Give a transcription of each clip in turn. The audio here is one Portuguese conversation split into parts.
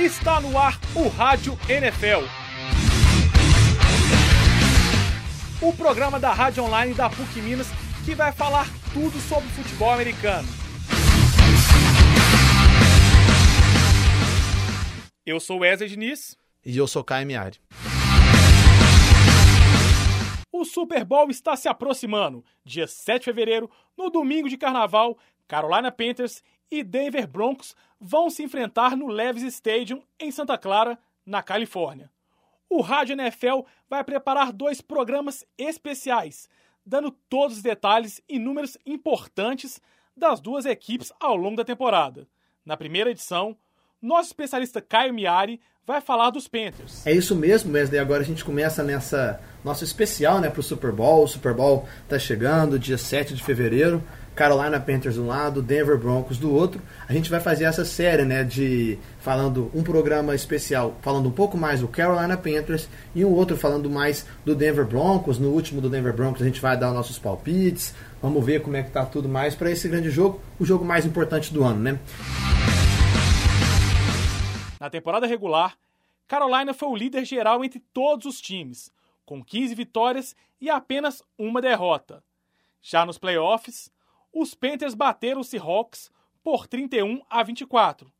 Está no ar o Rádio NFL. O programa da Rádio Online da PUC Minas que vai falar tudo sobre futebol americano. Eu sou Wesley Diniz. E eu sou Caio Miari. O Super Bowl está se aproximando. Dia 7 de fevereiro, no domingo de carnaval, Carolina Panthers e Denver Broncos vão se enfrentar no Levis Stadium em Santa Clara, na Califórnia. O Rádio NFL vai preparar dois programas especiais, dando todos os detalhes e números importantes das duas equipes ao longo da temporada. Na primeira edição, nosso especialista Caio Miari vai falar dos Panthers. É isso mesmo, Wesley. Agora a gente começa nessa nosso especial né, para o Super Bowl. O Super Bowl está chegando, dia 7 de fevereiro. Carolina Panthers de um lado, Denver Broncos do outro. A gente vai fazer essa série, né, de falando um programa especial, falando um pouco mais do Carolina Panthers e um outro falando mais do Denver Broncos. No último do Denver Broncos a gente vai dar nossos palpites. Vamos ver como é que tá tudo mais para esse grande jogo, o jogo mais importante do ano, né? Na temporada regular, Carolina foi o líder geral entre todos os times, com 15 vitórias e apenas uma derrota. Já nos playoffs, os Panthers bateram os Seahawks por 31 a 24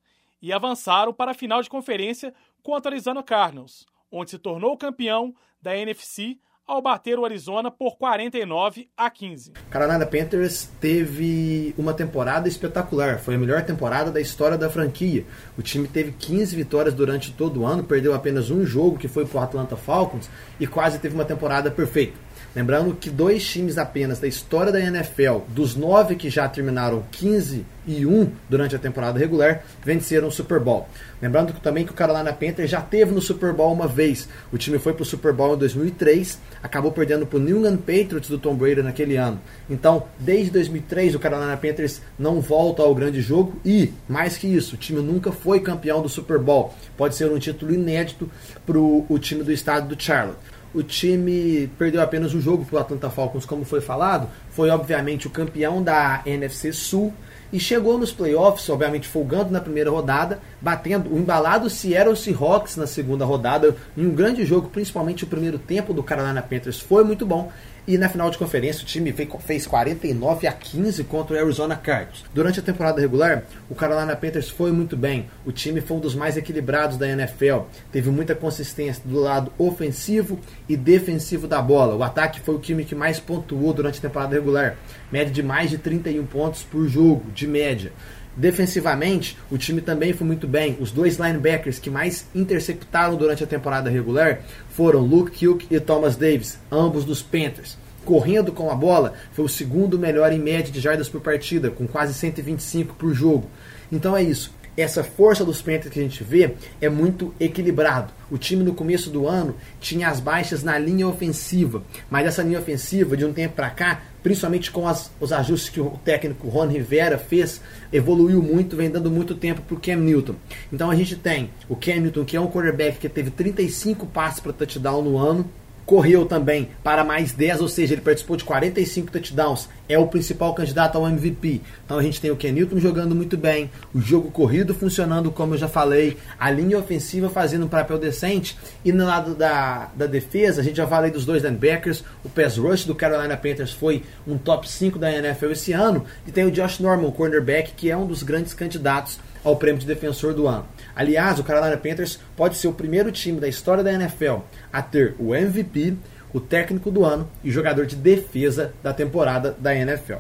e avançaram para a final de conferência contra o Arizona Cardinals, onde se tornou campeão da NFC ao bater o Arizona por 49 a 15. Carolina Panthers teve uma temporada espetacular, foi a melhor temporada da história da franquia. O time teve 15 vitórias durante todo o ano, perdeu apenas um jogo que foi para o Atlanta Falcons e quase teve uma temporada perfeita. Lembrando que dois times apenas da história da NFL, dos nove que já terminaram 15 e 1 durante a temporada regular, venceram o Super Bowl. Lembrando também que o Carolina Panthers já teve no Super Bowl uma vez. O time foi para o Super Bowl em 2003, acabou perdendo para o New England Patriots do Tom Brady naquele ano. Então, desde 2003, o Carolina Panthers não volta ao grande jogo e, mais que isso, o time nunca foi campeão do Super Bowl. Pode ser um título inédito para o time do estado do Charlotte o time perdeu apenas um jogo para o Atlanta Falcons, como foi falado, foi obviamente o campeão da NFC Sul e chegou nos playoffs, obviamente folgando na primeira rodada, batendo o embalado Seattle Seahawks na segunda rodada, em um grande jogo, principalmente o primeiro tempo do Carolina Panthers. Foi muito bom, e na final de conferência, o time fez 49 a 15 contra o Arizona Cardinals. Durante a temporada regular, o Carolina Panthers foi muito bem. O time foi um dos mais equilibrados da NFL. Teve muita consistência do lado ofensivo e defensivo da bola. O ataque foi o time que mais pontuou durante a temporada regular, média de mais de 31 pontos por jogo, de média. Defensivamente, o time também foi muito bem. Os dois linebackers que mais interceptaram durante a temporada regular foram Luke Kilk e Thomas Davis, ambos dos Panthers. Correndo com a bola, foi o segundo melhor em média de jardas por partida, com quase 125 por jogo. Então é isso essa força dos Panthers que a gente vê é muito equilibrado. O time no começo do ano tinha as baixas na linha ofensiva, mas essa linha ofensiva de um tempo para cá, principalmente com as, os ajustes que o técnico Ron Rivera fez, evoluiu muito, vem dando muito tempo para o Cam Newton. Então a gente tem o Cam Newton, que é um quarterback que teve 35 passes para touchdown no ano, correu também para mais 10, ou seja, ele participou de 45 touchdowns, é o principal candidato ao MVP. Então a gente tem o Ken Newton jogando muito bem, o jogo corrido funcionando, como eu já falei, a linha ofensiva fazendo um papel decente, e no lado da, da defesa, a gente já falei dos dois linebackers, o pass rush do Carolina Panthers foi um top 5 da NFL esse ano, e tem o Josh Norman, o cornerback, que é um dos grandes candidatos ao prêmio de defensor do ano. Aliás, o Carolina Panthers pode ser o primeiro time da história da NFL a ter o MVP, o técnico do ano e jogador de defesa da temporada da NFL.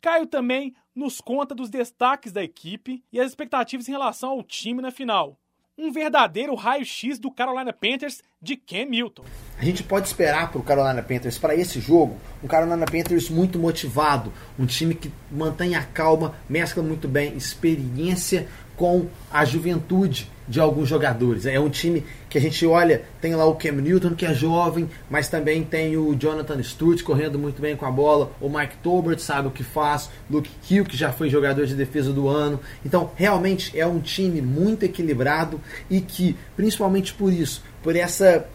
Caio também nos conta dos destaques da equipe e as expectativas em relação ao time na final um verdadeiro raio-x do Carolina Panthers de Cam Newton. A gente pode esperar para o Carolina Panthers para esse jogo um Carolina Panthers muito motivado, um time que mantém a calma, mescla muito bem experiência com a juventude de alguns jogadores. É um time que a gente olha, tem lá o Cam Newton, que é jovem, mas também tem o Jonathan Stewart correndo muito bem com a bola, o Mike Tolbert sabe o que faz, Luke Hill, que já foi jogador de defesa do ano. Então, realmente é um time muito equilibrado e que, principalmente por isso, por essa.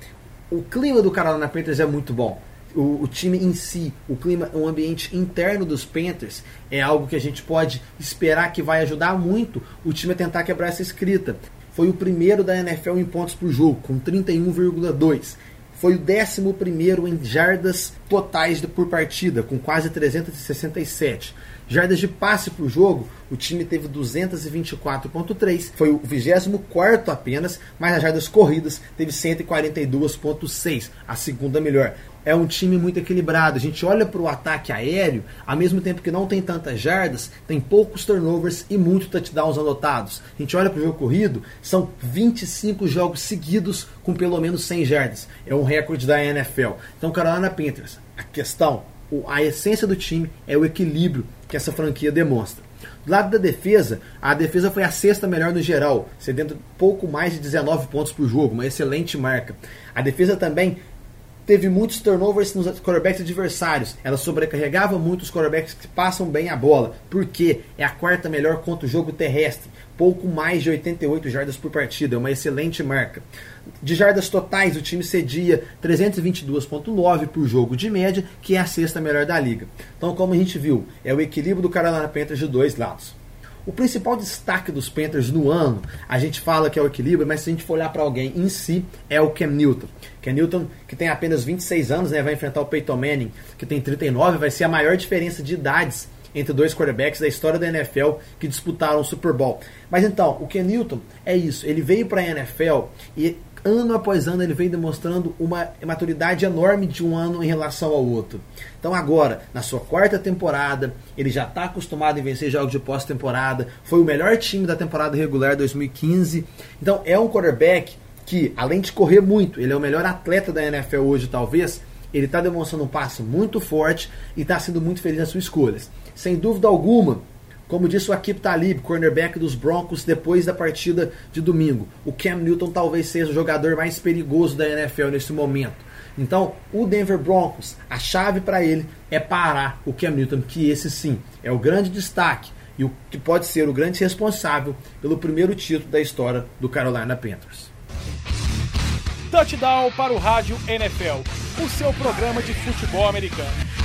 O clima do Carolina Panthers é muito bom o, o, time em si, o clima, o ambiente interno dos Panthers é algo que a gente pode esperar que vai ajudar muito o time a tentar quebrar essa escrita. Foi o primeiro da NFL em pontos por jogo, com 31,2. Foi o décimo primeiro em jardas totais por partida, com quase 367. Jardas de passe por jogo, o time teve 224.3, foi o 24 apenas, mas as jardas corridas teve 142.6, a segunda melhor é um time muito equilibrado. A gente olha para o ataque aéreo, ao mesmo tempo que não tem tantas jardas, tem poucos turnovers e muitos touchdowns anotados. A gente olha para o jogo corrido, são 25 jogos seguidos com pelo menos 100 jardas. É um recorde da NFL. Então, Carolina Panthers, a questão, a essência do time é o equilíbrio que essa franquia demonstra. Do lado da defesa, a defesa foi a sexta melhor no geral, cedendo pouco mais de 19 pontos por jogo, uma excelente marca. A defesa também teve muitos turnovers nos quarterbacks adversários. Ela sobrecarregava muito os quarterbacks que passam bem a bola, porque é a quarta melhor contra o jogo terrestre. Pouco mais de 88 jardas por partida, é uma excelente marca. De jardas totais, o time cedia 322,9 por jogo de média, que é a sexta melhor da liga. Então, como a gente viu, é o equilíbrio do Carolina Panthers de dois lados. O principal destaque dos Panthers no ano, a gente fala que é o equilíbrio, mas se a gente for olhar para alguém em si, é o Cam Newton. Cam Newton, que tem apenas 26 anos, né, vai enfrentar o Peyton Manning, que tem 39, vai ser a maior diferença de idades entre dois quarterbacks da história da NFL que disputaram o Super Bowl. Mas então, o Ken Newton é isso, ele veio para a NFL e ano após ano ele vem demonstrando uma maturidade enorme de um ano em relação ao outro. Então agora, na sua quarta temporada, ele já está acostumado em vencer jogos de pós-temporada, foi o melhor time da temporada regular 2015. Então é um quarterback que, além de correr muito, ele é o melhor atleta da NFL hoje talvez, ele está demonstrando um passo muito forte e está sendo muito feliz nas suas escolhas. Sem dúvida alguma, como disse o Akip Talib, cornerback dos Broncos, depois da partida de domingo, o Cam Newton talvez seja o jogador mais perigoso da NFL nesse momento. Então, o Denver Broncos, a chave para ele é parar o Cam Newton, que esse sim é o grande destaque e o que pode ser o grande responsável pelo primeiro título da história do Carolina Panthers. Touchdown para o Rádio NFL, o seu programa de futebol americano.